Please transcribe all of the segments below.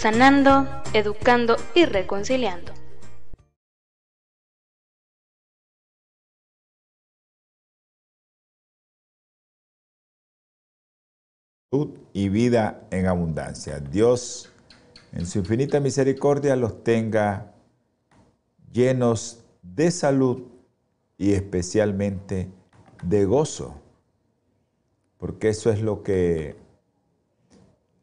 sanando, educando y reconciliando. Y vida en abundancia. Dios, en su infinita misericordia, los tenga llenos de salud y especialmente de gozo, porque eso es lo que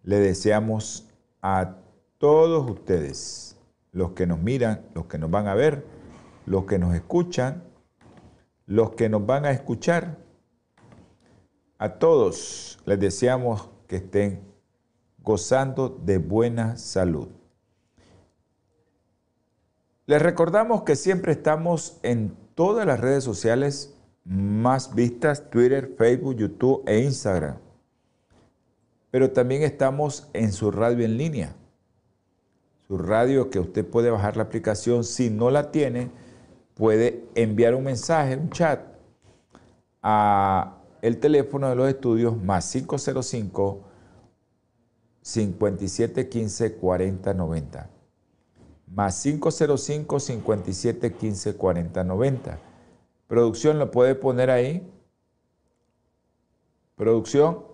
le deseamos a todos ustedes, los que nos miran, los que nos van a ver, los que nos escuchan, los que nos van a escuchar, a todos les deseamos que estén gozando de buena salud. Les recordamos que siempre estamos en todas las redes sociales más vistas, Twitter, Facebook, YouTube e Instagram. Pero también estamos en su radio en línea su radio que usted puede bajar la aplicación. Si no la tiene, puede enviar un mensaje, un chat a el teléfono de los estudios más 505 5715 4090. Más 505 5715 4090. Producción lo puede poner ahí. Producción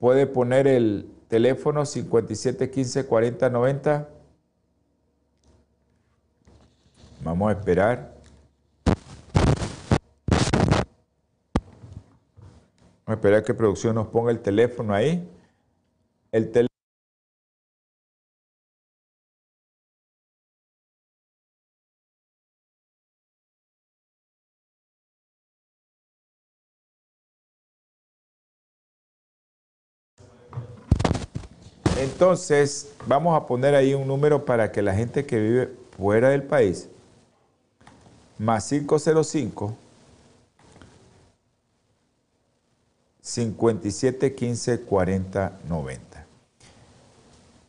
puede poner el Teléfono 5715 4090. Vamos a esperar. Vamos a esperar que producción nos ponga el teléfono ahí. El teléfono Entonces, vamos a poner ahí un número para que la gente que vive fuera del país, más 505 57 15 40 90.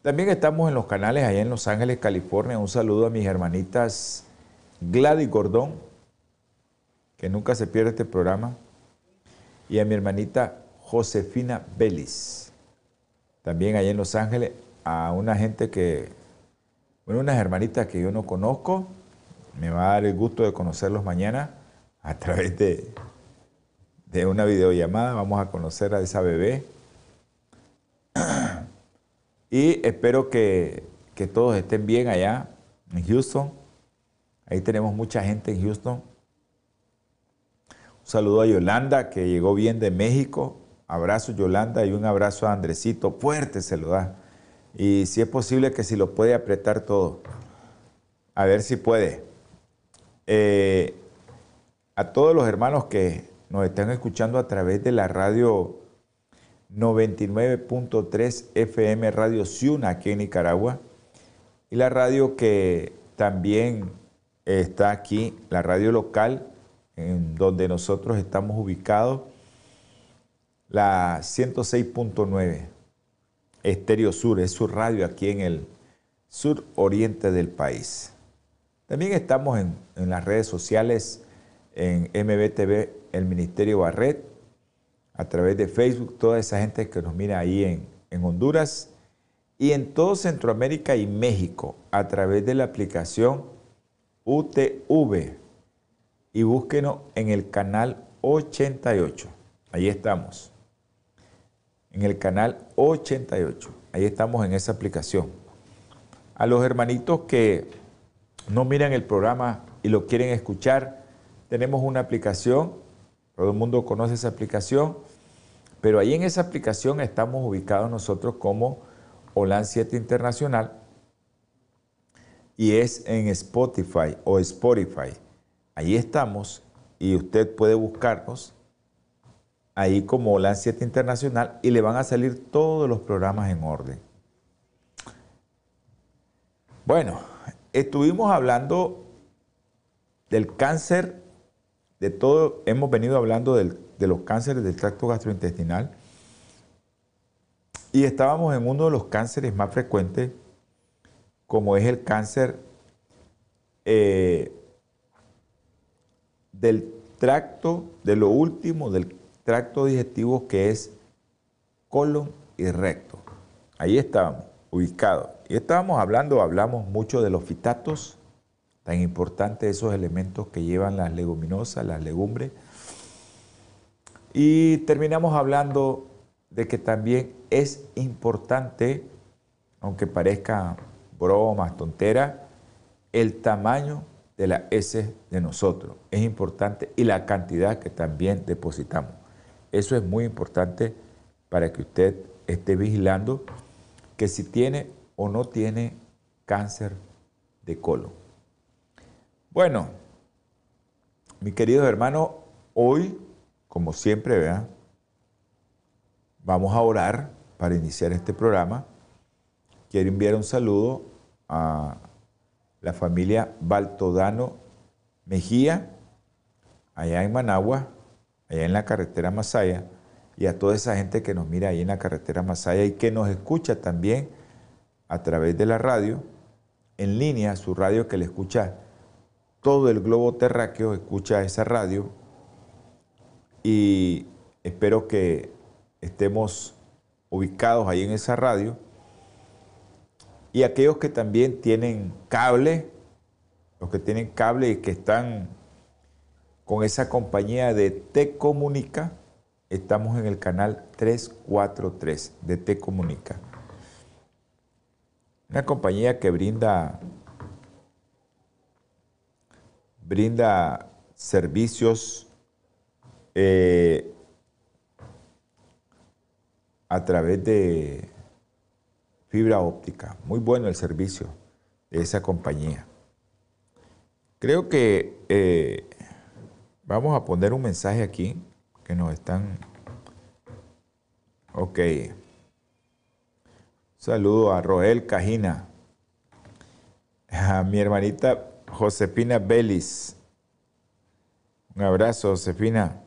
También estamos en los canales allá en Los Ángeles, California. Un saludo a mis hermanitas Gladys Gordón, que nunca se pierde este programa, y a mi hermanita Josefina Belis también allá en Los Ángeles a una gente que, bueno, unas hermanitas que yo no conozco. Me va a dar el gusto de conocerlos mañana a través de, de una videollamada. Vamos a conocer a esa bebé. Y espero que, que todos estén bien allá en Houston. Ahí tenemos mucha gente en Houston. Un saludo a Yolanda, que llegó bien de México. Abrazo Yolanda y un abrazo a Andresito. Fuerte se lo da. Y si es posible que si lo puede apretar todo. A ver si puede. Eh, a todos los hermanos que nos están escuchando a través de la radio 99.3 FM Radio Ciuna aquí en Nicaragua. Y la radio que también está aquí, la radio local, en donde nosotros estamos ubicados la 106.9 Estéreo Sur, es su radio aquí en el sur oriente del país. También estamos en, las redes sociales, en MBTV, el Ministerio Barret, a través de Facebook, toda esa gente que nos mira ahí en, en Honduras y en todo Centroamérica y México a través de la aplicación UTV y búsquenos en el canal 88. Ahí estamos en el canal 88. Ahí estamos en esa aplicación. A los hermanitos que no miran el programa y lo quieren escuchar, tenemos una aplicación. Todo el mundo conoce esa aplicación. Pero ahí en esa aplicación estamos ubicados nosotros como OLAN 7 Internacional y es en Spotify o Spotify. Ahí estamos y usted puede buscarnos ahí como la 7 Internacional y le van a salir todos los programas en orden. Bueno, estuvimos hablando del cáncer, de todo, hemos venido hablando de los cánceres del tracto gastrointestinal y estábamos en uno de los cánceres más frecuentes, como es el cáncer eh, del tracto, de lo último del tracto digestivo que es colon y recto. Ahí estábamos, ubicados. Y estábamos hablando, hablamos mucho de los fitatos, tan importantes esos elementos que llevan las leguminosas, las legumbres. Y terminamos hablando de que también es importante, aunque parezca bromas, tontera, el tamaño de la S de nosotros. Es importante y la cantidad que también depositamos. Eso es muy importante para que usted esté vigilando que si tiene o no tiene cáncer de colon. Bueno, mi querido hermano, hoy, como siempre, vean, vamos a orar para iniciar este programa. Quiero enviar un saludo a la familia Baltodano Mejía, allá en Managua, allá en la carretera Masaya, y a toda esa gente que nos mira ahí en la carretera Masaya y que nos escucha también a través de la radio, en línea, su radio que le escucha todo el globo terráqueo, escucha esa radio, y espero que estemos ubicados ahí en esa radio. Y aquellos que también tienen cable, los que tienen cable y que están con esa compañía de T Comunica, estamos en el canal 343 de T Comunica. Una compañía que brinda brinda servicios eh, a través de fibra óptica. Muy bueno el servicio de esa compañía. Creo que eh, vamos a poner un mensaje aquí que nos están... Ok. Saludo a Roel Cajina, a mi hermanita Josefina Belis. Un abrazo, Josefina.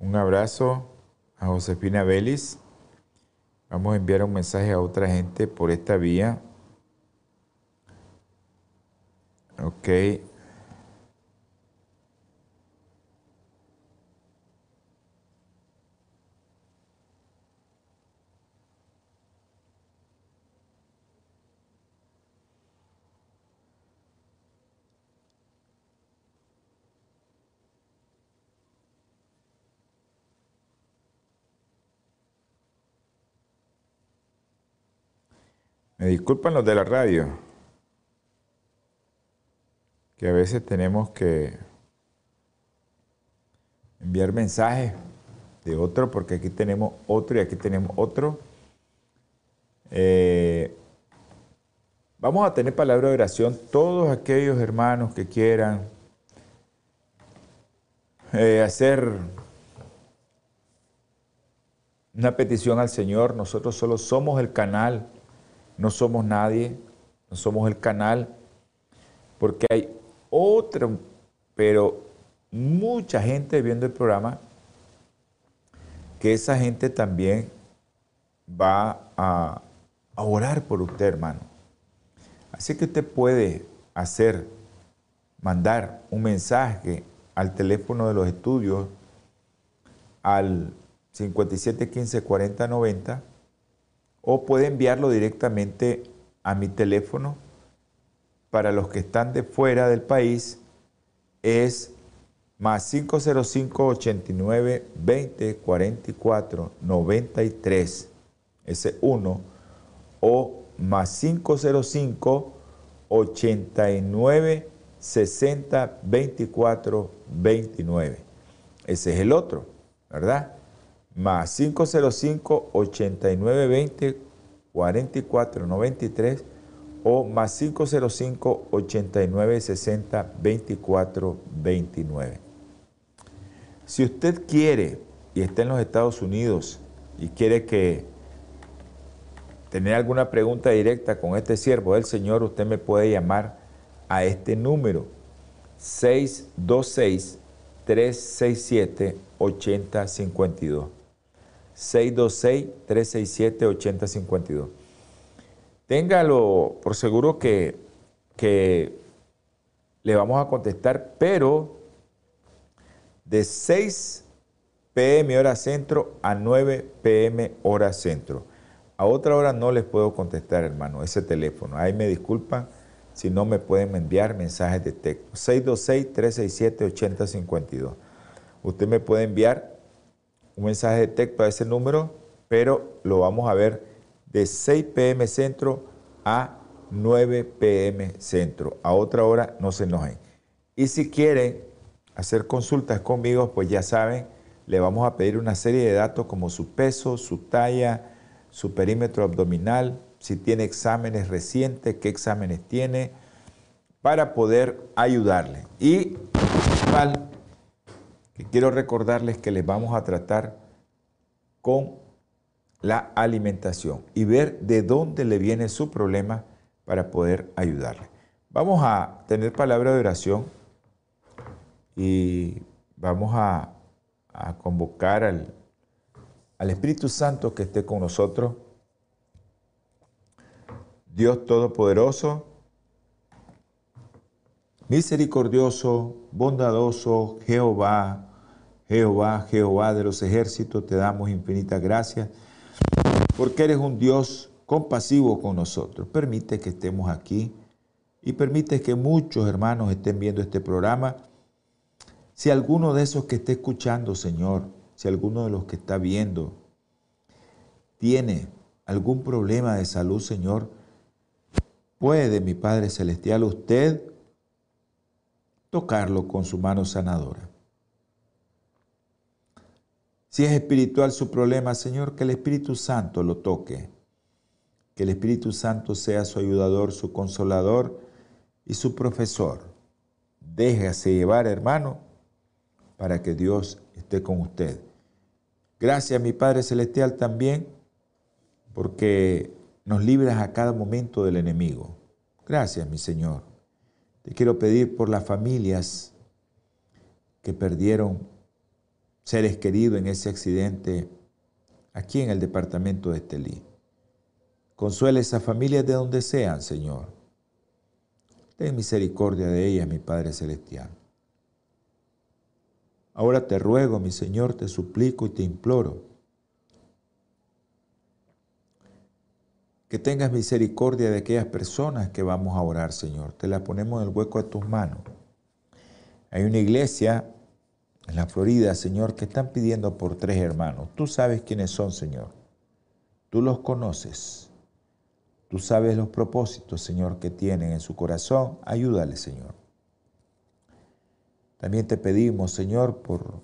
Un abrazo a Josefina Belis. Vamos a enviar un mensaje a otra gente por esta vía. Ok. Me disculpan los de la radio, que a veces tenemos que enviar mensajes de otro, porque aquí tenemos otro y aquí tenemos otro. Eh, vamos a tener palabra de oración todos aquellos hermanos que quieran eh, hacer una petición al Señor. Nosotros solo somos el canal no somos nadie, no somos el canal, porque hay otra, pero mucha gente viendo el programa, que esa gente también va a, a orar por usted, hermano. Así que usted puede hacer, mandar un mensaje al teléfono de los estudios al 5715 4090 o puede enviarlo directamente a mi teléfono. Para los que están de fuera del país es más 505 89 20 44 93, ese 1, o más 505 89 60 24 29. Ese es el otro, ¿verdad? Más 505 8920 4493 o más 505 8960 2429. Si usted quiere y está en los Estados Unidos y quiere que tener alguna pregunta directa con este siervo del Señor, usted me puede llamar a este número 626-367-8052. 626-367-8052. Téngalo por seguro que, que le vamos a contestar, pero de 6 pm hora centro a 9 pm hora centro. A otra hora no les puedo contestar, hermano, ese teléfono. Ahí me disculpan si no me pueden enviar mensajes de texto. 626-367-8052. Usted me puede enviar un mensaje de texto a ese número, pero lo vamos a ver de 6 pm centro a 9 pm centro. A otra hora no se enojen. Y si quieren hacer consultas conmigo, pues ya saben, le vamos a pedir una serie de datos como su peso, su talla, su perímetro abdominal, si tiene exámenes recientes, qué exámenes tiene, para poder ayudarle. Y quiero recordarles que les vamos a tratar con la alimentación y ver de dónde le viene su problema para poder ayudarle. Vamos a tener palabra de oración y vamos a, convocar al, al Espíritu Santo que esté con nosotros. Dios Todopoderoso, misericordioso, bondadoso, Jehová, Jehová, Jehová de los ejércitos, te damos infinitas gracias porque eres un Dios compasivo con nosotros. Permite que estemos aquí y permite que muchos hermanos estén viendo este programa si alguno de esos que esté escuchando, Señor, si alguno de los que está viendo tiene algún problema de salud, Señor, puede, mi Padre Celestial, usted tocarlo con su mano sanadora. Si es espiritual su problema, Señor, que el Espíritu Santo lo toque. Que el Espíritu Santo sea su ayudador, su consolador y su profesor. Déjase llevar, hermano, para que Dios esté con usted. Gracias, mi Padre Celestial, también, porque nos libras a cada momento del enemigo. Gracias, mi Señor. Te quiero pedir por las familias que perdieron seres queridos en ese accidente aquí en el departamento de Estelí. Consuela esas familias de donde sean, Señor. Ten misericordia de ellas, mi Padre Celestial. Ahora te ruego, mi Señor, te suplico y te imploro que tengas misericordia de aquellas personas que vamos a orar, Señor. Te las ponemos en el hueco de tus manos. Hay una iglesia en la Florida, Señor, que están pidiendo por tres hermanos. Tú sabes quiénes son, Señor. Tú los conoces. Tú sabes los propósitos, Señor, que tienen en su corazón. Ayúdale, Señor. También te pedimos, Señor, por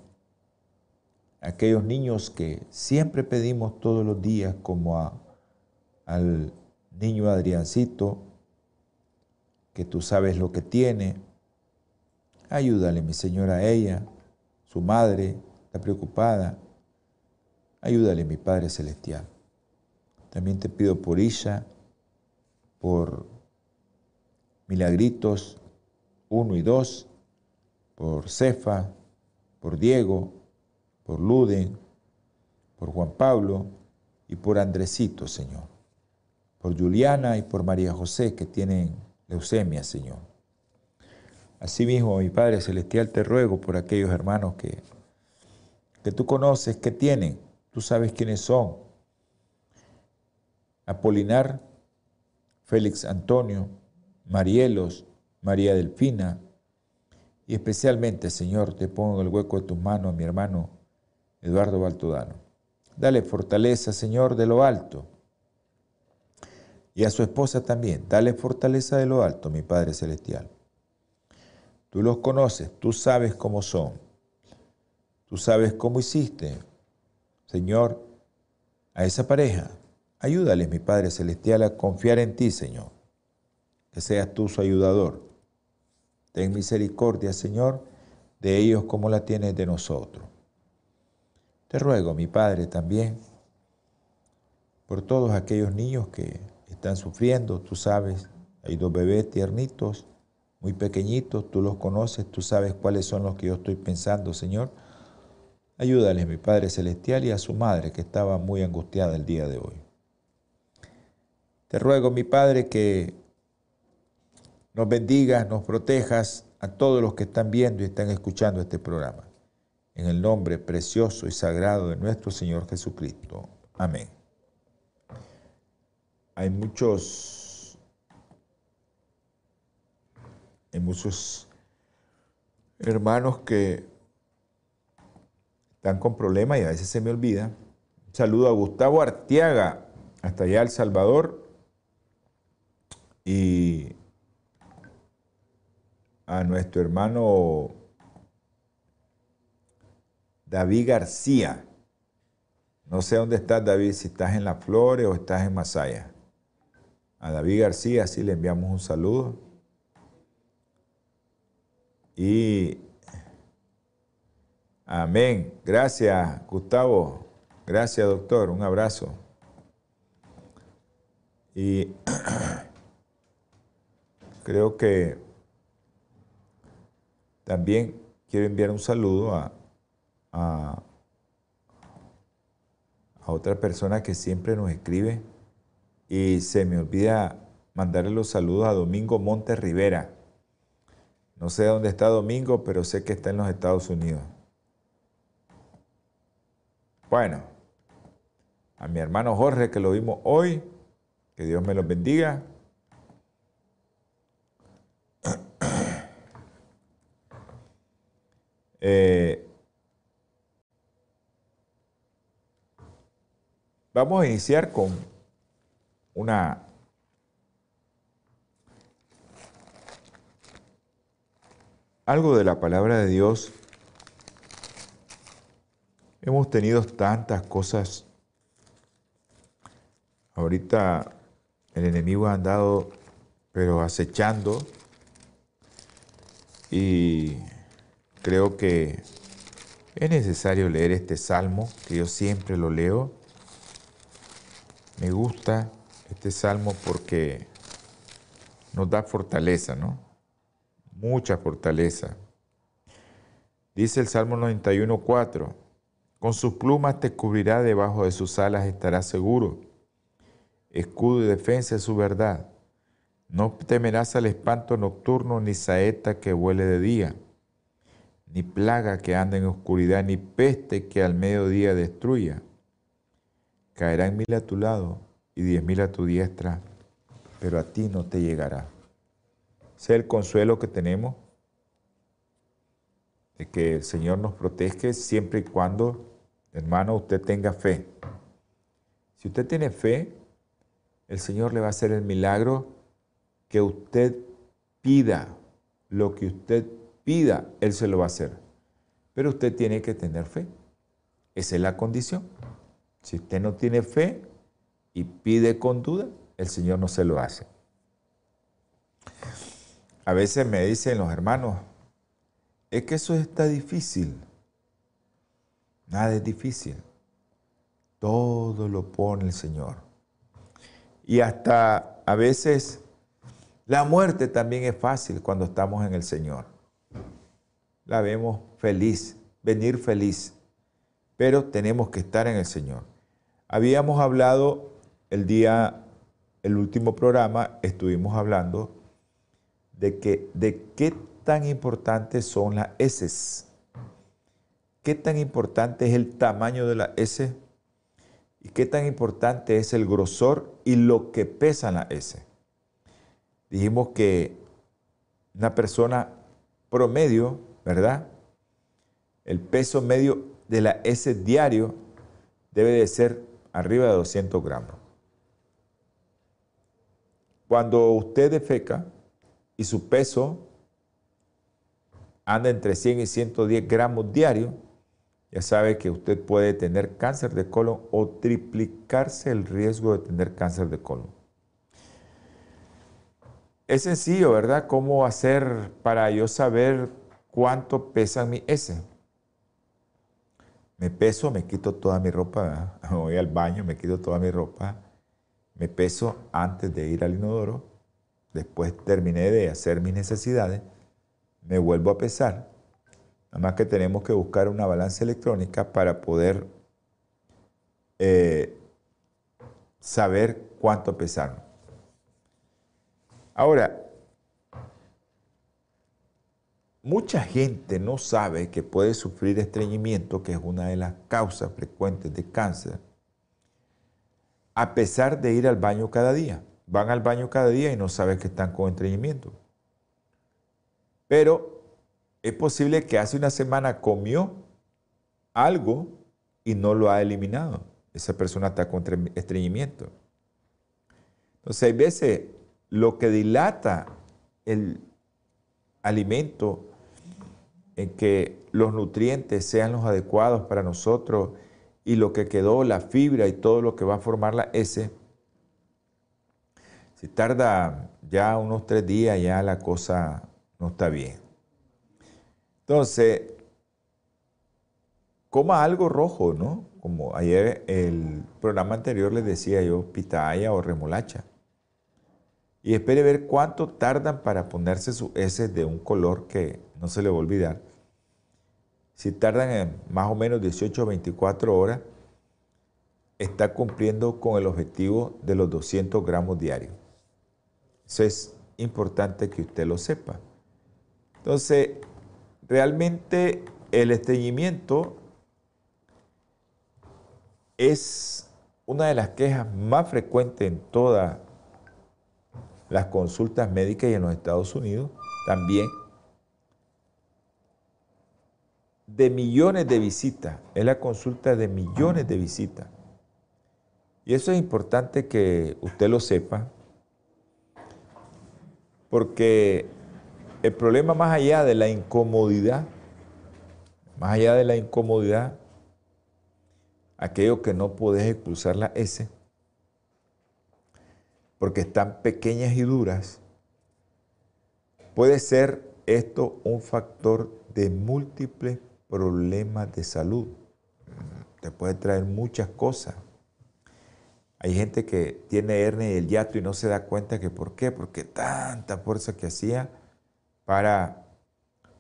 aquellos niños que siempre pedimos todos los días, como al niño Adriancito, que tú sabes lo que tiene. Ayúdale, mi Señor, a ella, su madre, está preocupada. Ayúdale, mi Padre Celestial. También te pido por Isha, por Milagritos 1 y 2, por Cefa, por Diego, por Luden, por Juan Pablo y por Andresito, Señor. Por Juliana y por María José que tienen leucemia, Señor. Asimismo, mi Padre Celestial, te ruego por aquellos hermanos que, que tú conoces, que tienen, tú sabes quiénes son. Apolinar, Félix Antonio, Marielos, María Delfina, y especialmente, Señor, te pongo en el hueco de tus manos a mi hermano Eduardo Baltodano. Dale fortaleza, Señor, de lo alto. Y a su esposa también. Dale fortaleza de lo alto, mi Padre Celestial. Tú los conoces, tú sabes cómo son. Tú sabes cómo hiciste. Señor, a esa pareja, ayúdales, mi Padre Celestial, a confiar en ti, Señor. Que seas tú su ayudador. Ten misericordia, Señor, de ellos como la tienes de nosotros. Te ruego, mi Padre, también, por todos aquellos niños que están sufriendo, tú sabes, hay dos bebés tiernitos, muy pequeñitos, tú los conoces, tú sabes cuáles son los que yo estoy pensando, Señor. Ayúdale, mi Padre Celestial, y a su madre que estaba muy angustiada el día de hoy. Te ruego, mi Padre, que nos bendigas, nos protejas a todos los que están viendo y están escuchando este programa. En el nombre precioso y sagrado de nuestro Señor Jesucristo. Amén. Hay muchos, hay muchos hermanos que están con problemas y a veces se me olvida. Un saludo a Gustavo Artiaga, hasta allá El Salvador. Y a nuestro hermano David García. No sé dónde estás, David, si estás en Las Flores o estás en Masaya. A David García sí le enviamos un saludo. Y amén. Gracias, Gustavo. Gracias, doctor. Un abrazo. Y creo que también quiero enviar un saludo a, a, otra persona que siempre nos escribe y se me olvida mandarle los saludos a Domingo Monte Rivera. No sé dónde está Domingo, pero sé que está en los Estados Unidos. Bueno, a mi hermano Jorge que lo vimos hoy, que Dios me los bendiga. Eh, vamos a iniciar con una algo de la palabra de Dios. Hemos tenido tantas cosas. Ahorita el enemigo ha andado, pero acechando. Y creo que es necesario leer este salmo, que yo siempre lo leo. Me gusta este salmo porque nos da fortaleza, ¿no? Mucha fortaleza. Dice el Salmo 91.4, con sus plumas te cubrirá, debajo de sus alas estarás seguro. Escudo y defensa es su verdad. No temerás al espanto nocturno ni saeta que huele de día ni plaga que anda en oscuridad, ni peste que al mediodía destruya. Caerán mil a tu lado y diez mil a tu diestra, pero a ti no te llegará. Es el consuelo que tenemos de que el Señor nos protege siempre y cuando, hermano, usted tenga fe. Si usted tiene fe, el Señor le va a hacer el milagro que usted pida, lo que usted pida, Él se lo va a hacer. Pero usted tiene que tener fe. Esa es la condición. Si usted no tiene fe y pide con duda, el Señor no se lo hace. A veces me dicen los hermanos, es que eso está difícil. Nada es difícil. Todo lo pone el Señor. Y hasta a veces la muerte también es fácil cuando estamos en el Señor la vemos feliz, venir feliz, pero tenemos que estar en el Señor. Habíamos hablado el día, el último programa, estuvimos hablando de, que, de qué tan importantes son las S. ¿Qué tan importante es el tamaño de la S? ¿Y qué tan importante es el grosor y lo que pesa la S? Dijimos que una persona promedio ¿verdad? El peso medio de la S diario debe de ser arriba de 200 gramos. Cuando usted defeca y su peso anda entre 100 y 110 gramos diario, ya sabe que usted puede tener cáncer de colon o triplicarse el riesgo de tener cáncer de colon. Es sencillo, ¿verdad? ¿Cómo hacer para yo saber cuánto pesa mi S. me peso, me quito toda mi ropa, voy al baño, me quito toda mi ropa, me peso antes de ir al inodoro, después terminé de hacer mis necesidades, me vuelvo a pesar, nada más que tenemos que buscar una balanza electrónica para poder eh, saber cuánto pesar. Ahora, mucha gente no sabe que puede sufrir estreñimiento, que es una de las causas frecuentes de cáncer, a pesar de ir al baño cada día. Van al baño cada día y no saben que están con estreñimiento. Pero es posible que hace una semana comió algo y no lo ha eliminado. Esa persona está con estreñimiento. Entonces, hay veces lo que dilata el alimento en que los nutrientes sean los adecuados para nosotros y lo que quedó, la fibra y todo lo que va a formar la S, si tarda ya unos tres días, ya la cosa no está bien. Entonces, coma algo rojo, ¿no? Como ayer el programa anterior les decía yo, pitaya o remolacha. Y espere ver cuánto tardan para ponerse su S de un color que no se le va a olvidar. Si tardan en más o menos 18 o 24 horas, está cumpliendo con el objetivo de los 200 gramos diarios. Eso es importante que usted lo sepa. Entonces, realmente el estreñimiento es una de las quejas más frecuentes en todas las consultas médicas y en los Estados Unidos también de millones de visitas, es la consulta de millones de visitas. Y eso es importante que usted lo sepa, porque el problema más allá de la incomodidad, más allá de la incomodidad, aquello que no puedes expulsar la S, porque están pequeñas y duras, puede ser esto un factor de múltiples problemas de salud. Te puede traer muchas cosas. Hay gente que tiene hernia el hiato y no se da cuenta que por qué, porque tanta fuerza que hacía para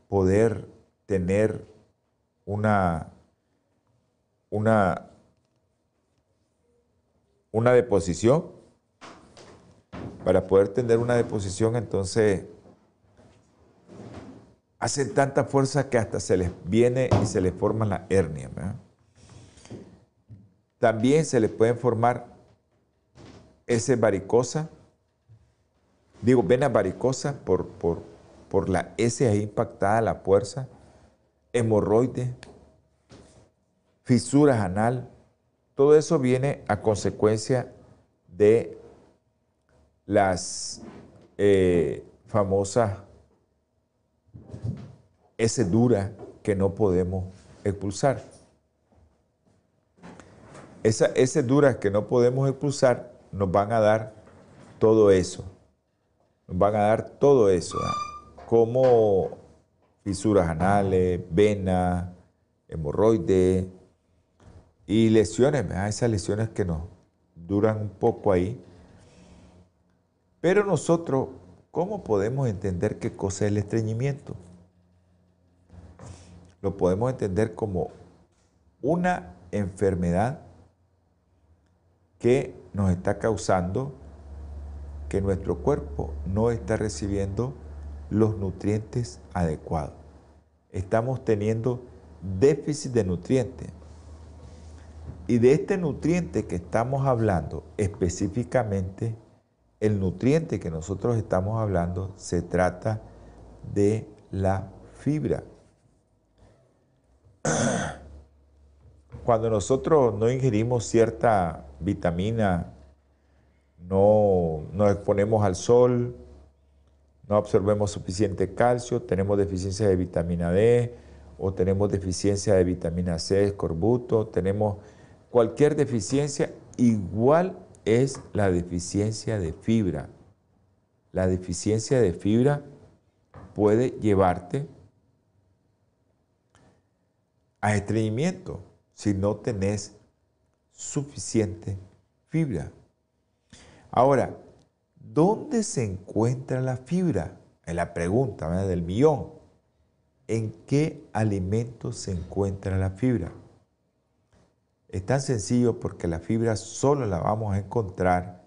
poder tener una, una, una deposición, para poder tener una deposición, entonces hacen tanta fuerza que hasta se les viene y se les forma la hernia. También se les pueden formar ese varicosa, digo, vena varicosa por, por, por la S ahí impactada, la fuerza, hemorroides, fisuras anal, todo eso viene a consecuencia de las eh, famosas ese dura que no podemos expulsar. Esa, ese dura que no podemos expulsar nos van a dar todo eso. Nos van a dar todo eso, ¿ah? como fisuras anales, venas, hemorroides y lesiones, esas lesiones que nos duran un poco ahí. Pero nosotros, ¿cómo podemos entender qué cosa es el estreñimiento? lo podemos entender como una enfermedad que nos está causando que nuestro cuerpo no está recibiendo los nutrientes adecuados. Estamos teniendo déficit de nutrientes. Y de este nutriente que estamos hablando, específicamente, el nutriente que nosotros estamos hablando se trata de la fibra. cuando nosotros no ingerimos cierta vitamina, no nos exponemos al sol, no absorbemos suficiente calcio, tenemos deficiencia de vitamina D o tenemos deficiencia de vitamina C, escorbuto, tenemos cualquier deficiencia, igual es la deficiencia de fibra. La deficiencia de fibra puede llevarte a estreñimiento. si no tenés suficiente fibra. Ahora, ¿dónde se encuentra la fibra? Es la pregunta del millón. ¿En qué alimentos se encuentra la fibra? Es tan sencillo porque la fibra solo la vamos a encontrar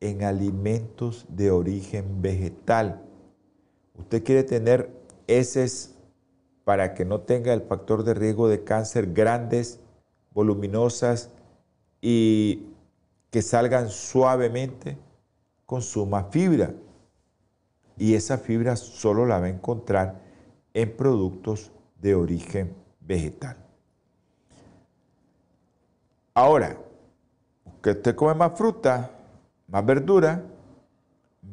en alimentos de origen vegetal. Usted quiere tener heces para que no tenga el factor de riesgo de cáncer grandes, voluminosas y que salgan suavemente, consuma fibra. Y esa fibra solo la va a encontrar en productos de origen vegetal. Ahora, que usted come más fruta, más verdura,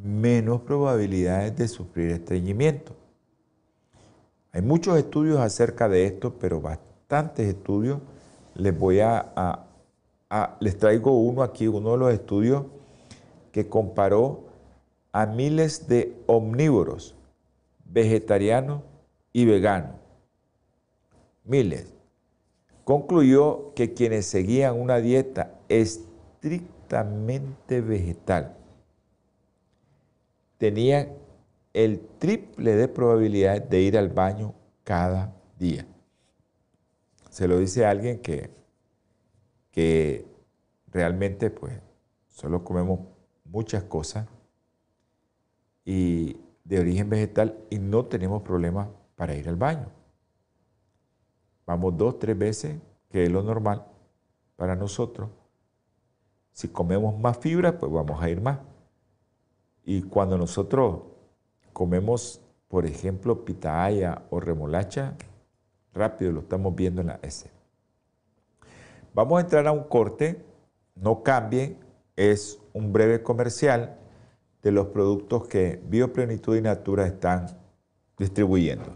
menos probabilidades de sufrir estreñimiento. Hay muchos estudios acerca de esto, pero bastantes estudios. Les voy a, les traigo uno aquí, uno de los estudios que comparó a miles de omnívoros, vegetarianos y veganos. Miles concluyó que quienes seguían una dieta estrictamente vegetal tenían el triple de probabilidades de ir al baño cada día. Se lo dice alguien que, que realmente pues solo comemos muchas cosas y de origen vegetal y no tenemos problemas para ir al baño. Vamos dos, tres veces, que es lo normal para nosotros. Si comemos más fibra, pues vamos a ir más. Y cuando nosotros comemos, por ejemplo, pitaya o remolacha, rápido lo estamos viendo en la S. Vamos a entrar a un corte, no cambien, es un breve comercial de los productos que Bioplenitud y Natura están distribuyendo.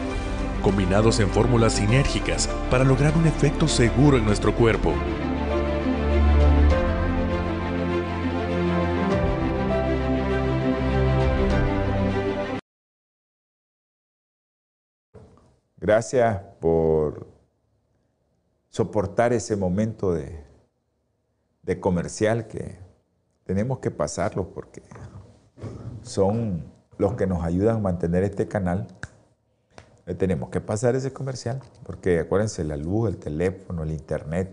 combinados en fórmulas sinérgicas para lograr un efecto seguro en nuestro cuerpo. Gracias por soportar ese momento de, de comercial que tenemos que pasarlo porque son los que nos ayudan a mantener este canal tenemos que pasar ese comercial, porque acuérdense, la luz, el teléfono, el internet,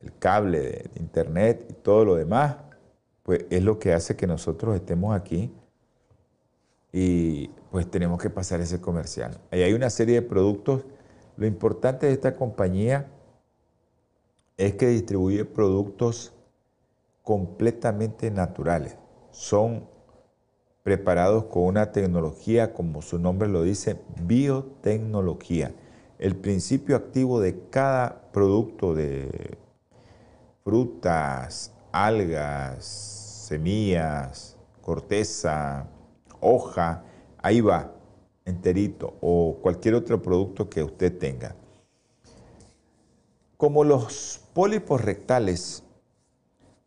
el cable de internet y todo lo demás, pues es lo que hace que nosotros estemos aquí y pues tenemos que pasar ese comercial. Ahí hay una serie de productos. Lo importante de esta compañía es que distribuye productos completamente naturales. Son preparados con una tecnología, como su nombre lo dice, biotecnología. El principio activo de cada producto de frutas, algas, semillas, corteza, hoja, ahí va, enterito, o cualquier otro producto que usted tenga. Como los pólipos rectales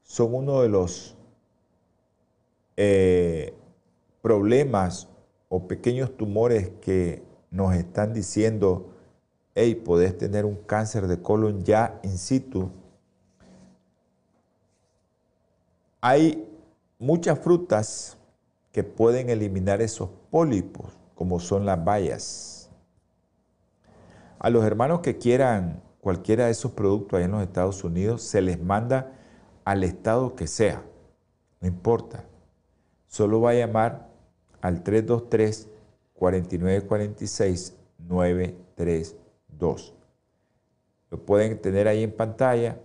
son uno de los eh, problemas o pequeños tumores que nos están diciendo, hey, podés tener un cáncer de colon ya in situ. Hay muchas frutas que pueden eliminar esos pólipos, como son las bayas. A los hermanos que quieran cualquiera de esos productos allá en los Estados Unidos, se les manda al estado que sea, no importa. Solo va a llamar al 323-4946-932. Lo pueden tener ahí en pantalla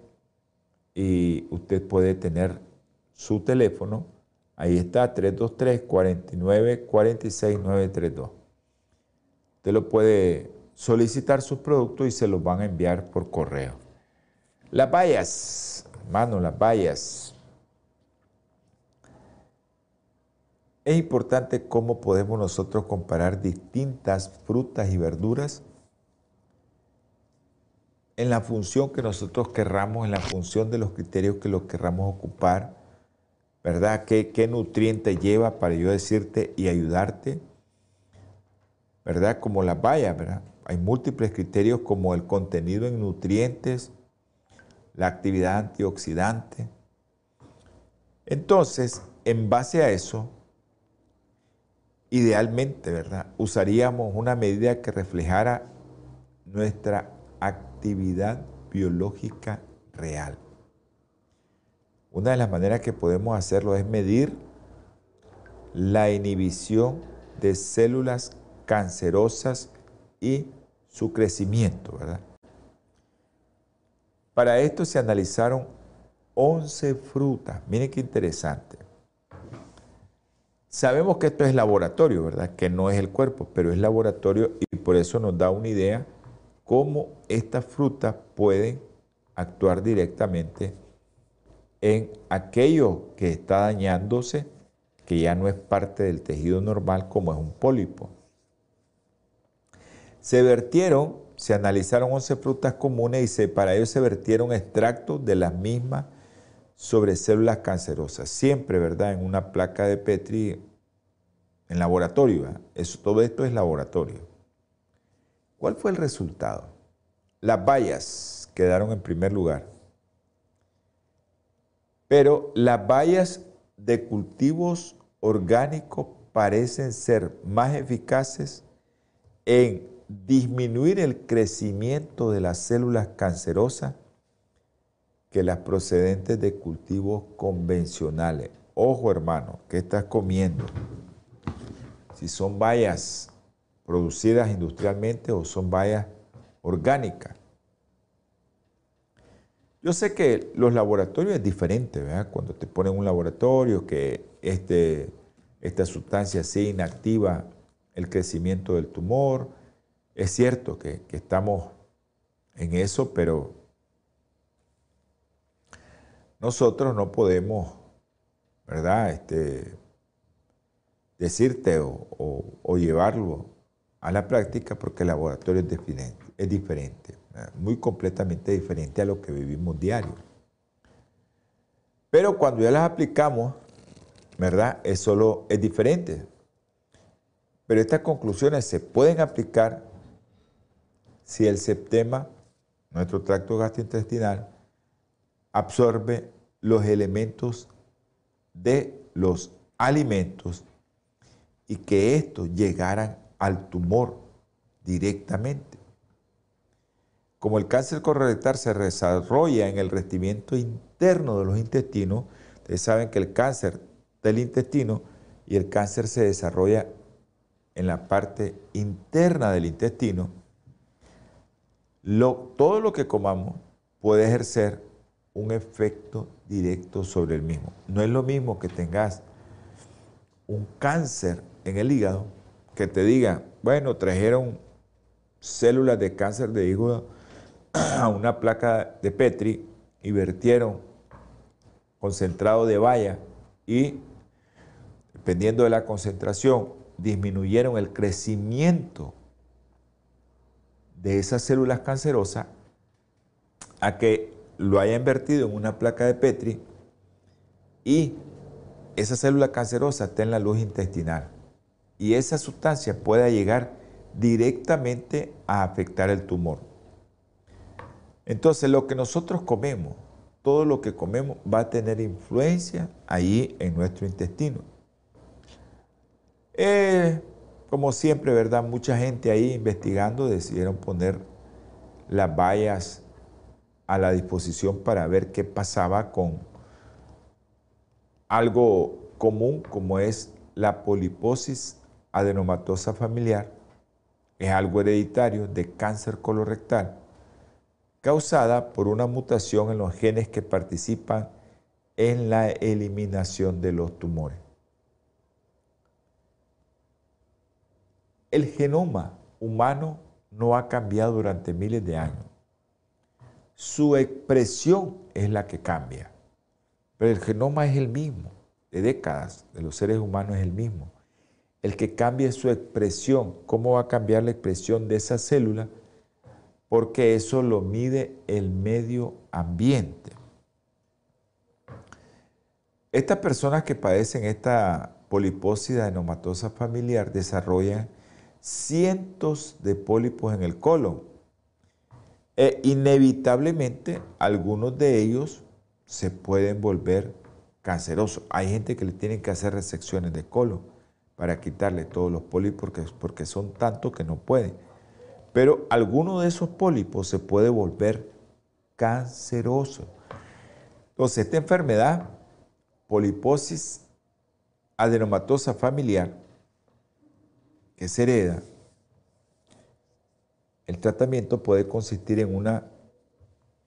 y usted puede tener su teléfono. Ahí está, 323-4946-932. Usted lo puede solicitar sus productos y se los van a enviar por correo. Las bayas, hermano, las bayas. Es importante cómo podemos nosotros comparar distintas frutas y verduras en la función que nosotros querramos, en la función de los criterios que lo querramos ocupar, ¿verdad? ¿Qué, qué nutriente lleva para yo decirte y ayudarte? ¿Verdad? Como las bayas, ¿verdad? Hay múltiples criterios como el contenido en nutrientes, la actividad antioxidante. Entonces, en base a eso, idealmente, ¿verdad? Usaríamos una medida que reflejara nuestra actividad biológica real. Una de las maneras que podemos hacerlo es medir la inhibición de células cancerosas y su crecimiento, ¿verdad? Para esto se analizaron 11 frutas. Miren qué interesante. Sabemos que esto es laboratorio, ¿verdad? Que no es el cuerpo, pero es laboratorio y por eso nos da una idea cómo estas frutas pueden actuar directamente en aquello que está dañándose, que ya no es parte del tejido normal como es un pólipo. Se vertieron, se analizaron 11 frutas comunes y para ello se vertieron extractos de las mismas sobre células cancerosas. Siempre, ¿verdad? En una placa de Petri en laboratorio. Eso, todo esto es laboratorio. ¿Cuál fue el resultado? Las bayas quedaron en primer lugar. Pero las bayas de cultivos orgánicos parecen ser más eficaces en disminuir el crecimiento de las células cancerosas que las procedentes de cultivos convencionales. Ojo hermano, ¿qué estás comiendo? Si son bayas producidas industrialmente o son bayas orgánicas. Yo sé que los laboratorios es diferente, ¿verdad? Cuando te ponen un laboratorio que este, esta sustancia sí inactiva el crecimiento del tumor, es cierto que, estamos en eso, pero nosotros no podemos, ¿verdad? Este, decirte o, llevarlo a la práctica porque el laboratorio es diferente, es diferente, muy completamente diferente a lo que vivimos diario. Pero cuando ya las aplicamos, ¿verdad? Es solo es diferente. Pero estas conclusiones se pueden aplicar si el septema, nuestro tracto gastrointestinal, absorbe los elementos de los alimentos y que estos llegaran al tumor directamente. Como el cáncer colorectal se desarrolla en el revestimiento interno de los intestinos, ustedes saben que el cáncer del intestino y el cáncer se desarrolla en la parte interna del intestino, todo lo que comamos puede ejercer un efecto directo sobre el mismo. No es lo mismo que tengas un cáncer en el hígado que te diga, bueno, trajeron células de cáncer de hígado a una placa de Petri y vertieron concentrado de valla y, dependiendo de la concentración, disminuyeron el crecimiento de esas células cancerosas a que lo haya invertido en una placa de Petri y esa célula cancerosa está en la luz intestinal y esa sustancia pueda llegar directamente a afectar el tumor. Entonces lo que nosotros comemos, todo lo que comemos va a tener influencia ahí en nuestro intestino. Eh, como siempre, ¿verdad? Mucha gente ahí investigando decidieron poner las vallas a la disposición para ver qué pasaba con algo común como es la poliposis adenomatosa familiar. Es algo hereditario de cáncer colorectal causada por una mutación en los genes que participan en la eliminación de los tumores. El genoma humano no ha cambiado durante miles de años. Su expresión es la que cambia. Pero el genoma es el mismo, de décadas de los seres humanos es el mismo. El que cambie su expresión, ¿cómo va a cambiar la expresión de esa célula? Porque eso lo mide el medio ambiente. Estas personas que padecen esta poliposis adenomatosa familiar desarrollan cientos de pólipos en el colon. E inevitablemente algunos de ellos se pueden volver cancerosos. Hay gente que le tienen que hacer resecciones de colon para quitarle todos los pólipos porque, porque son tantos que no pueden. Pero alguno de esos pólipos se puede volver canceroso. Entonces, esta enfermedad, poliposis adenomatosa familiar, que se hereda, el tratamiento puede consistir en una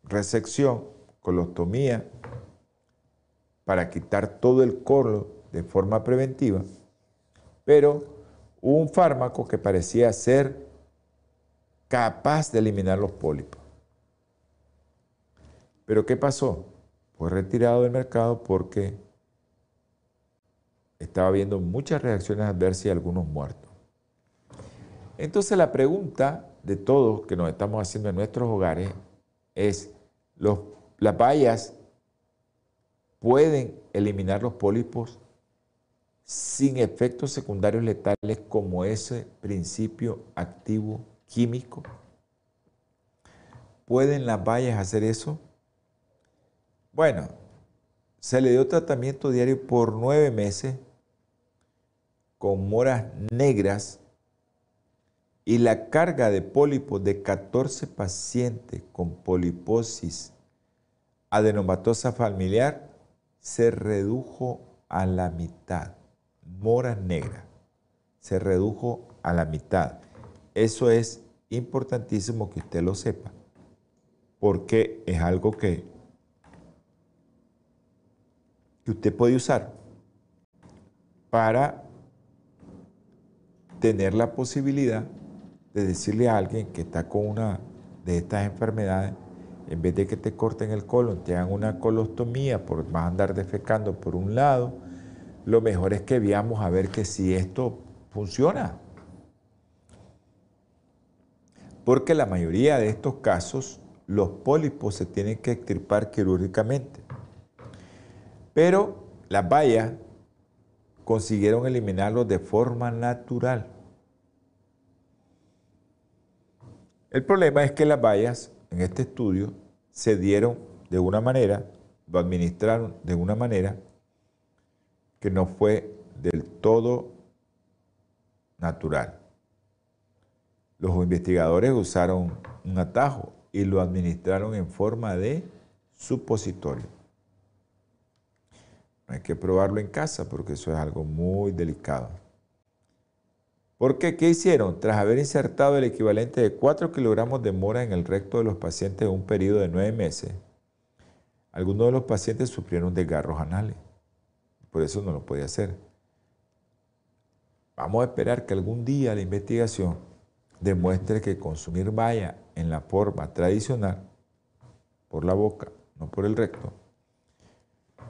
resección, colostomía, para quitar todo el colon de forma preventiva, pero un fármaco que parecía ser capaz de eliminar los pólipos. Pero ¿qué pasó? Fue retirado del mercado porque estaba habiendo muchas reacciones adversas y algunos muertos. Entonces la pregunta de todos que nos estamos haciendo en nuestros hogares es, ¿las bayas pueden eliminar los pólipos sin efectos secundarios letales como ese principio activo químico? ¿Pueden las bayas hacer eso? Bueno, se le dio tratamiento diario por nueve meses con moras negras y la carga de pólipos de 14 pacientes con poliposis adenomatosa familiar se redujo a la mitad. Moras negras se redujo a la mitad. Eso es importantísimo que usted lo sepa, porque es algo que, que usted puede usar para tener la posibilidad de decirle a alguien que está con una de estas enfermedades, en vez de que te corten el colon, te hagan una colostomía por vas a andar defecando por un lado, lo mejor es que veamos a ver que si esto funciona. Porque la mayoría de estos casos, los pólipos se tienen que extirpar quirúrgicamente. Pero las bayas consiguieron eliminarlos de forma natural. El problema es que las bayas en este estudio se dieron de una manera, lo administraron de una manera que no fue del todo natural. Los investigadores usaron un atajo y lo administraron en forma de supositorio. No hay que probarlo en casa porque eso es algo muy delicado. ¿Por qué? ¿Qué hicieron? Tras haber insertado el equivalente de 4 kilogramos de mora en el recto de los pacientes en un periodo de 9 meses, algunos de los pacientes sufrieron desgarros anales. Por eso no lo podía hacer. Vamos a esperar que algún día la investigación demuestre que consumir valla en la forma tradicional, por la boca, no por el recto,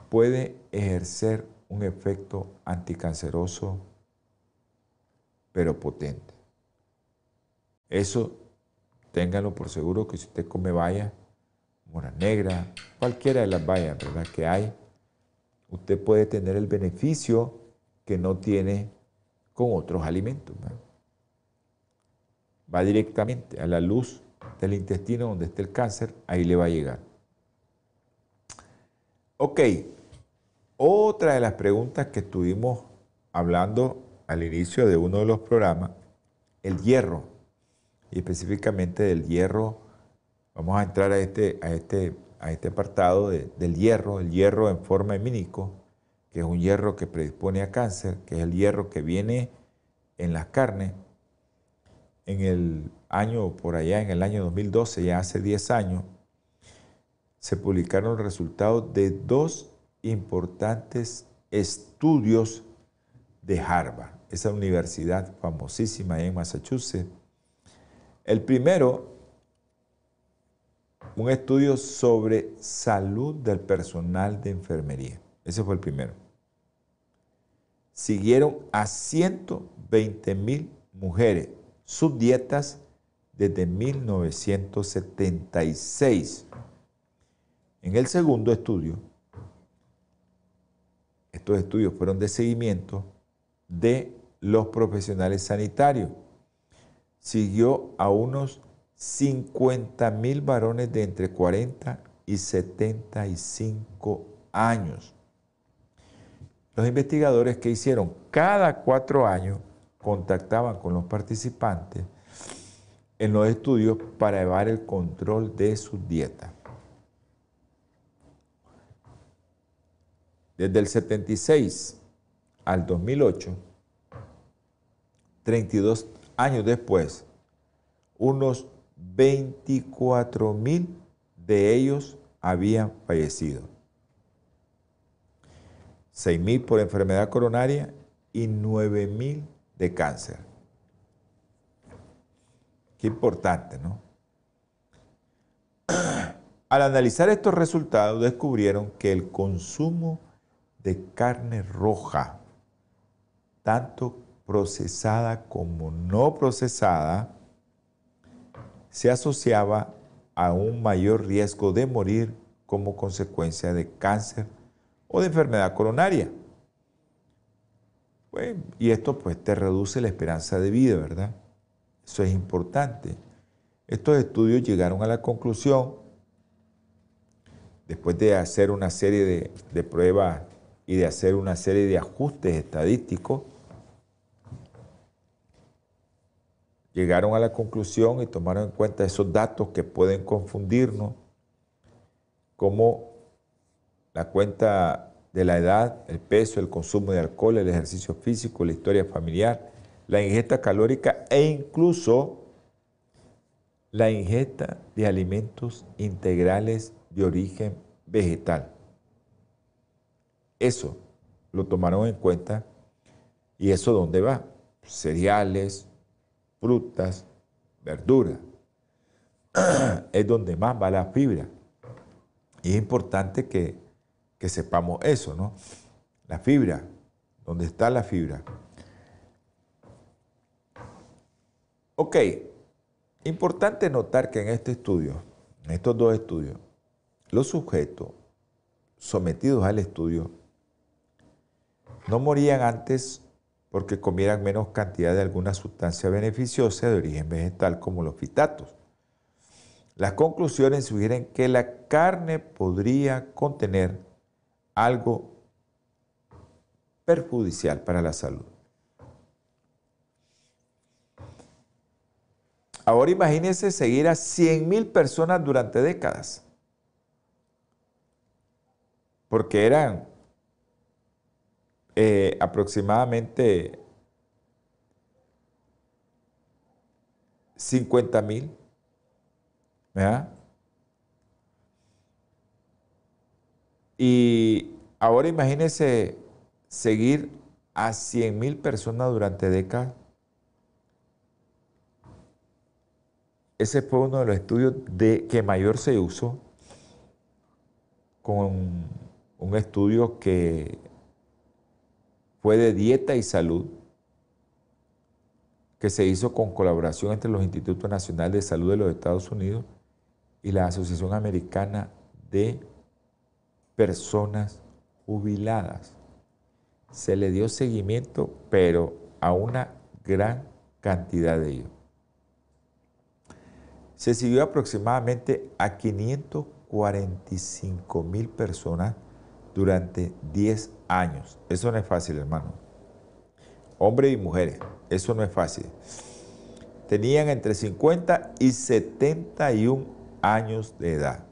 puede ejercer un efecto anticanceroso, pero potente. Eso ténganlo por seguro que si usted come vaya, mora negra, cualquiera de las bayas ¿verdad? que hay, usted puede tener el beneficio que no tiene con otros alimentos. Va directamente a la luz del intestino donde esté el cáncer, ahí le va a llegar. Ok, otra de las preguntas que estuvimos hablando al inicio de uno de los programas, el hierro, y específicamente del hierro, vamos a entrar a este, a este, a este apartado del hierro, el hierro en forma hemínico, que es un hierro que predispone a cáncer, que es el hierro que viene en las carnes. En el año, por allá, en el año 2012, ya hace 10 años, se publicaron resultados de dos importantes estudios de Harvard, esa universidad famosísima en Massachusetts. El primero un estudio sobre salud del personal de enfermería. Ese fue el primero. Siguieron a 120 mil mujeres sus dietas desde 1976. En el segundo estudio, estos estudios fueron de seguimiento de los profesionales sanitarios. Siguió a unos 50 mil varones de entre 40 y 75 años. Los investigadores que hicieron cada cuatro años contactaban con los participantes en los estudios para llevar el control de su dieta. Desde el 76 al 2008, 32 años después, unos 24 mil de ellos habían fallecido. 6 mil por enfermedad coronaria y 9 mil de cáncer. Qué importante, ¿no? Al analizar estos resultados descubrieron que el consumo de carne roja, tanto procesada como no procesada, se asociaba a un mayor riesgo de morir como consecuencia de cáncer o de enfermedad coronaria. y esto pues te reduce la esperanza de vida, ¿verdad? Eso es importante. Estos estudios llegaron a la conclusión, después de hacer una serie de, de pruebas y de hacer una serie de ajustes estadísticos, llegaron a la conclusión y tomaron en cuenta esos datos que pueden confundirnos, como la cuenta de la edad, el peso, el consumo de alcohol, el ejercicio físico, la historia familiar, la ingesta calórica e incluso la ingesta de alimentos integrales de origen vegetal. Eso lo tomaron en cuenta y eso dónde va? Cereales, frutas, verduras. es donde más va la fibra. Y es importante que, que sepamos eso, ¿no? La fibra, ¿dónde está la fibra? Ok, importante notar que en este estudio, en estos dos estudios, los sujetos sometidos al estudio no morían antes porque comieran menos cantidad de alguna sustancia beneficiosa de origen vegetal como los fitatos. Las conclusiones sugieren que la carne podría contener algo perjudicial para la salud. Ahora imagínense seguir a 100.000 personas durante décadas, porque eran eh, aproximadamente 50 mil. Y ahora imagínense seguir a 100 mil personas durante décadas. Ese fue uno de los estudios de, que mayor se usó con un estudio que fue de dieta y salud, que se hizo con colaboración entre los Institutos Nacionales de Salud de los Estados Unidos y la Asociación Americana de Personas Jubiladas. Se le dio seguimiento, pero a una gran cantidad de ellos. Se siguió aproximadamente a 545 mil personas durante 10 años. Eso no es fácil, hermano. Hombres y mujeres, eso no es fácil. Tenían entre 50 y 71 años de edad.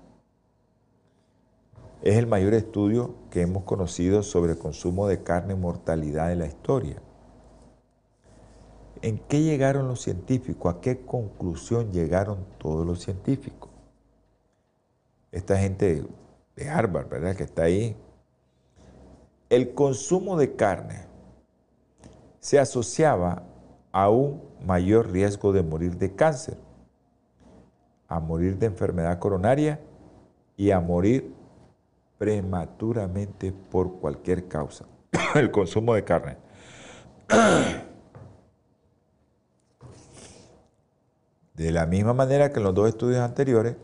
Es el mayor estudio que hemos conocido sobre el consumo de carne y mortalidad en la historia. ¿En qué llegaron los científicos? ¿A qué conclusión llegaron todos los científicos? Esta gente de Harvard, ¿verdad? Que está ahí el consumo de carne se asociaba a un mayor riesgo de morir de cáncer. a morir de enfermedad coronaria y a morir prematuramente por cualquier causa. el consumo de carne. De la misma manera que en los dos estudios anteriores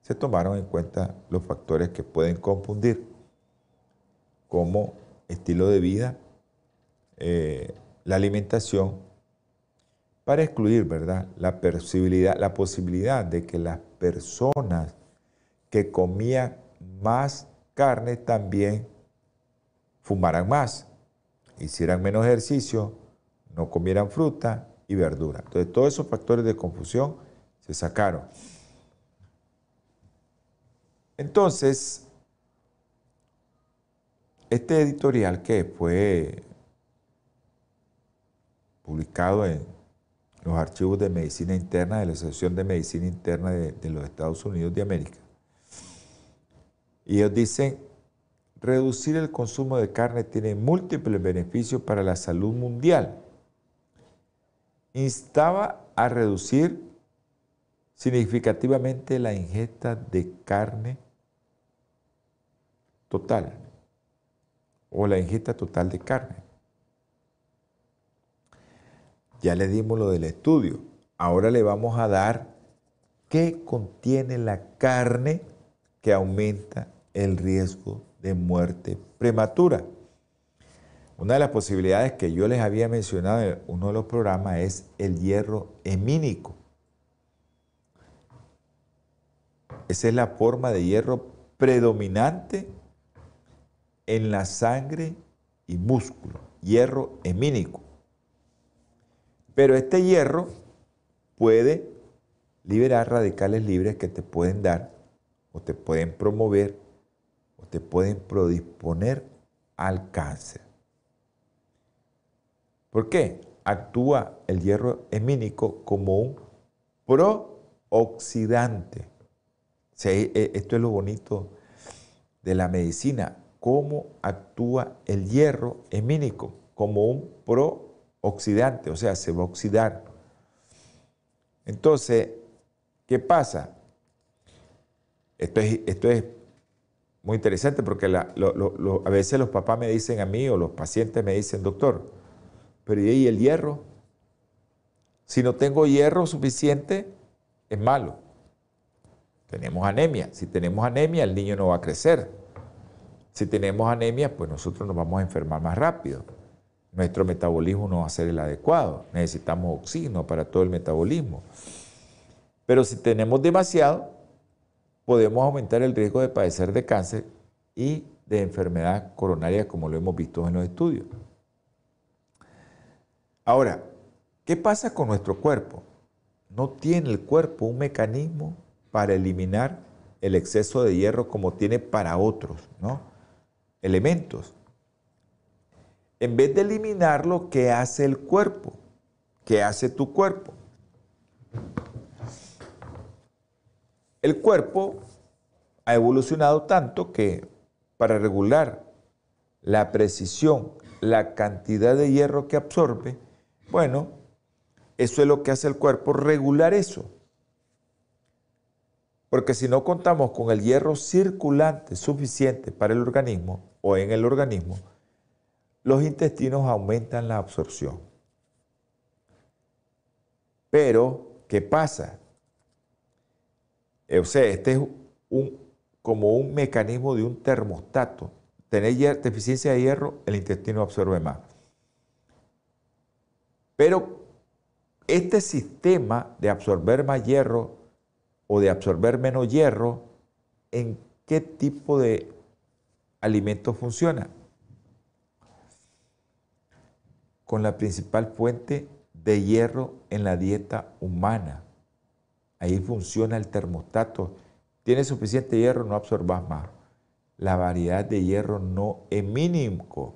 se tomaron en cuenta los factores que pueden confundir, como estilo de vida, eh, la alimentación, para excluir ¿verdad? La, posibilidad, la posibilidad de que las personas que comían más carne también fumaran más, hicieran menos ejercicio, no comieran fruta y verdura. Entonces, todos esos factores de confusión se sacaron. Entonces, este editorial que fue publicado en los archivos de medicina interna de la Asociación de Medicina Interna de, de los Estados Unidos de América, y ellos dicen, reducir el consumo de carne tiene múltiples beneficios para la salud mundial. Instaba a reducir significativamente la ingesta de carne total o la ingesta total de carne. Ya le dimos lo del estudio. Ahora le vamos a dar qué contiene la carne que aumenta el riesgo de muerte prematura. Una de las posibilidades que yo les había mencionado en uno de los programas es el hierro hemínico. Esa es la forma de hierro predominante en la sangre y músculo, hierro hemínico. Pero este hierro puede liberar radicales libres que te pueden dar o te pueden promover o te pueden predisponer al cáncer. ¿Por qué? Actúa el hierro hemínico como un prooxidante. E, esto es lo bonito de la medicina, cómo actúa el hierro hemínico como un prooxidante, o sea, se va a oxidar. Entonces, ¿qué pasa? Esto es, esto es muy interesante porque a veces los papás me dicen a mí o los pacientes me dicen, doctor, pero ¿y el hierro? Si no tengo hierro suficiente, es malo. Tenemos anemia. Si tenemos anemia, el niño no va a crecer. Si tenemos anemia, pues nosotros nos vamos a enfermar más rápido. Nuestro metabolismo no va a ser el adecuado. Necesitamos oxígeno para todo el metabolismo. Pero si tenemos demasiado, podemos aumentar el riesgo de padecer de cáncer y de enfermedad coronaria, como lo hemos visto en los estudios. Ahora, ¿qué pasa con nuestro cuerpo? No tiene el cuerpo un mecanismo para eliminar el exceso de hierro como tiene para otros ¿no? Elementos. En vez de eliminarlo, ¿qué hace el cuerpo? ¿Qué hace tu cuerpo? El cuerpo ha evolucionado tanto que para regular la precisión, la cantidad de hierro que absorbe, bueno, eso es lo que hace el cuerpo, regular eso. Porque si no contamos con el hierro circulante suficiente para el organismo o en el organismo, los intestinos aumentan la absorción. Pero, ¿qué pasa? O sea, este es un, como un mecanismo de un termostato. Tener deficiencia de hierro, el intestino absorbe más. Pero este sistema de absorber más hierro o de absorber menos hierro, ¿en qué tipo de alimento funciona? Con la principal fuente de hierro en la dieta humana. Ahí funciona el termostato. Tiene suficiente hierro, no absorbas más. La variedad de hierro no hemínico.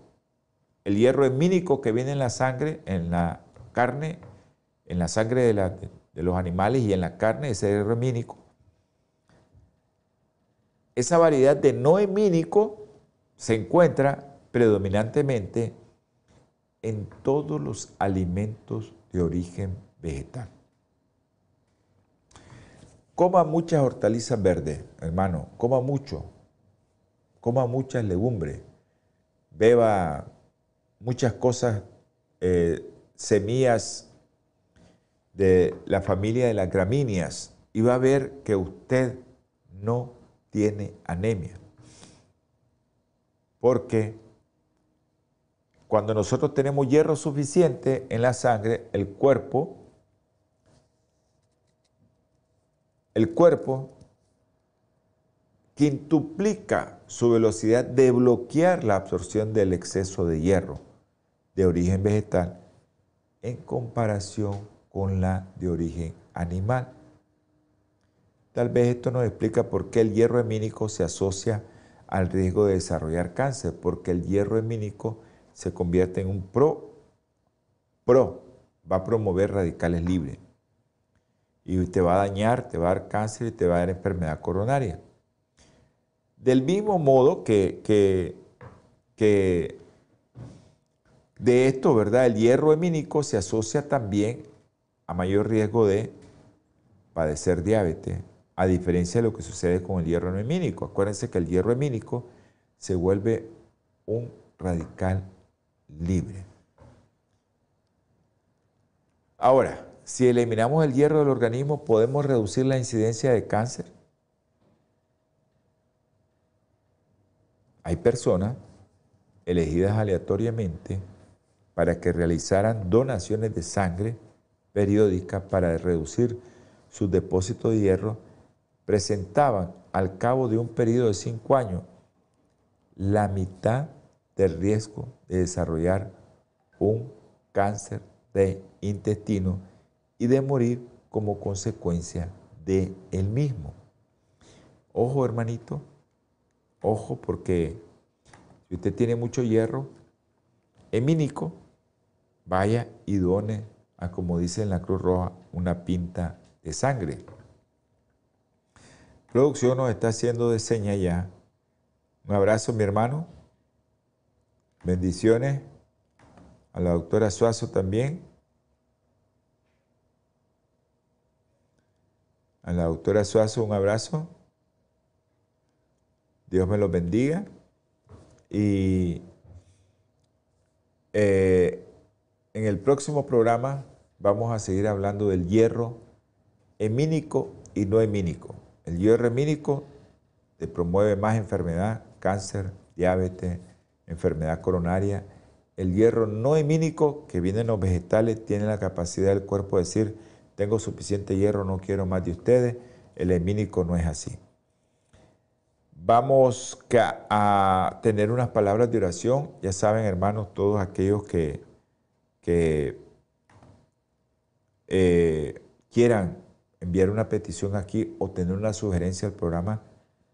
El hierro hemínico que viene en la sangre, en la carne, en la sangre de, los animales y en la carne, ese es hemínico. Esa variedad de no hemínico se encuentra predominantemente en todos los alimentos de origen vegetal. Coma muchas hortalizas verdes, hermano, coma mucho, coma muchas legumbres, beba muchas cosas, eh, semillas de la familia de las gramíneas y va a ver que usted no tiene anemia. Porque cuando nosotros tenemos hierro suficiente en la sangre, el cuerpo el cuerpo quintuplica su velocidad de bloquear la absorción del exceso de hierro de origen vegetal en comparación con la de origen animal. Tal vez esto nos explica por qué el hierro hemínico se asocia al riesgo de desarrollar cáncer, porque el hierro hemínico se convierte en un pro, pro, va a promover radicales libres y te va a dañar, te va a dar cáncer y te va a dar enfermedad coronaria. Del mismo modo que, que, que de esto, ¿verdad? El hierro hemínico se asocia también a mayor riesgo de padecer diabetes, a diferencia de lo que sucede con el hierro hemínico. Acuérdense que el hierro hemínico se vuelve un radical libre. Ahora, si eliminamos el hierro del organismo, ¿podemos reducir la incidencia de cáncer? Hay personas elegidas aleatoriamente para que realizaran donaciones de sangre periódicas para reducir sus depósitos de hierro, presentaban al cabo de un periodo de cinco años la mitad del riesgo de desarrollar un cáncer de intestino y de morir como consecuencia de él mismo. Ojo, hermanito, ojo, porque si usted tiene mucho hierro hemínico, vaya y done a, como dice en la Cruz Roja, una pinta de sangre. Producción nos está haciendo de seña ya. Un abrazo, mi hermano. Bendiciones a la doctora Suazo también. A la doctora Suazo un abrazo. Dios me los bendiga. Y eh, en el próximo programa vamos a seguir hablando del hierro hemínico y no hemínico. El hierro hemínico te promueve más enfermedad, cáncer, diabetes, enfermedad coronaria. El hierro no hemínico, que viene en los vegetales, tiene la capacidad del cuerpo de decir, tengo suficiente hierro, no quiero más de ustedes. El hemínico no es así. Vamos a tener unas palabras de oración. Ya saben, hermanos, todos aquellos que, eh, quieran enviar una petición aquí o tener una sugerencia al programa,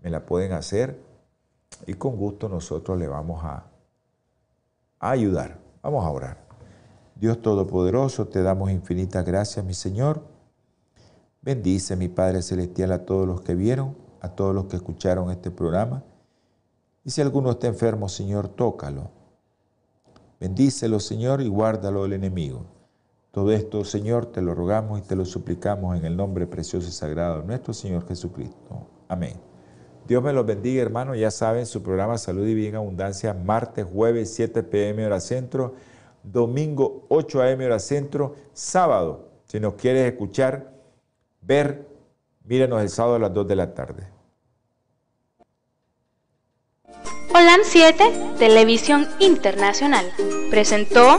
me la pueden hacer y con gusto nosotros le vamos a ayudar. Vamos a orar. Dios Todopoderoso, te damos infinitas gracias, mi Señor. Bendice, mi Padre Celestial, a todos los que vieron, a todos los que escucharon este programa. Y si alguno está enfermo, Señor, tócalo. Bendícelo, Señor, y guárdalo del enemigo. Todo esto, Señor, te lo rogamos y te lo suplicamos en el nombre precioso y sagrado de nuestro Señor Jesucristo. Amén. Dios me los bendiga, hermano. Ya saben, su programa Salud y Bien Abundancia, martes, jueves, 7 pm hora centro domingo 8 a.m. hora centro, sábado, si nos quieres escuchar, ver, mírenos el sábado a las 2 de la tarde. Holan 7, Televisión Internacional, presentó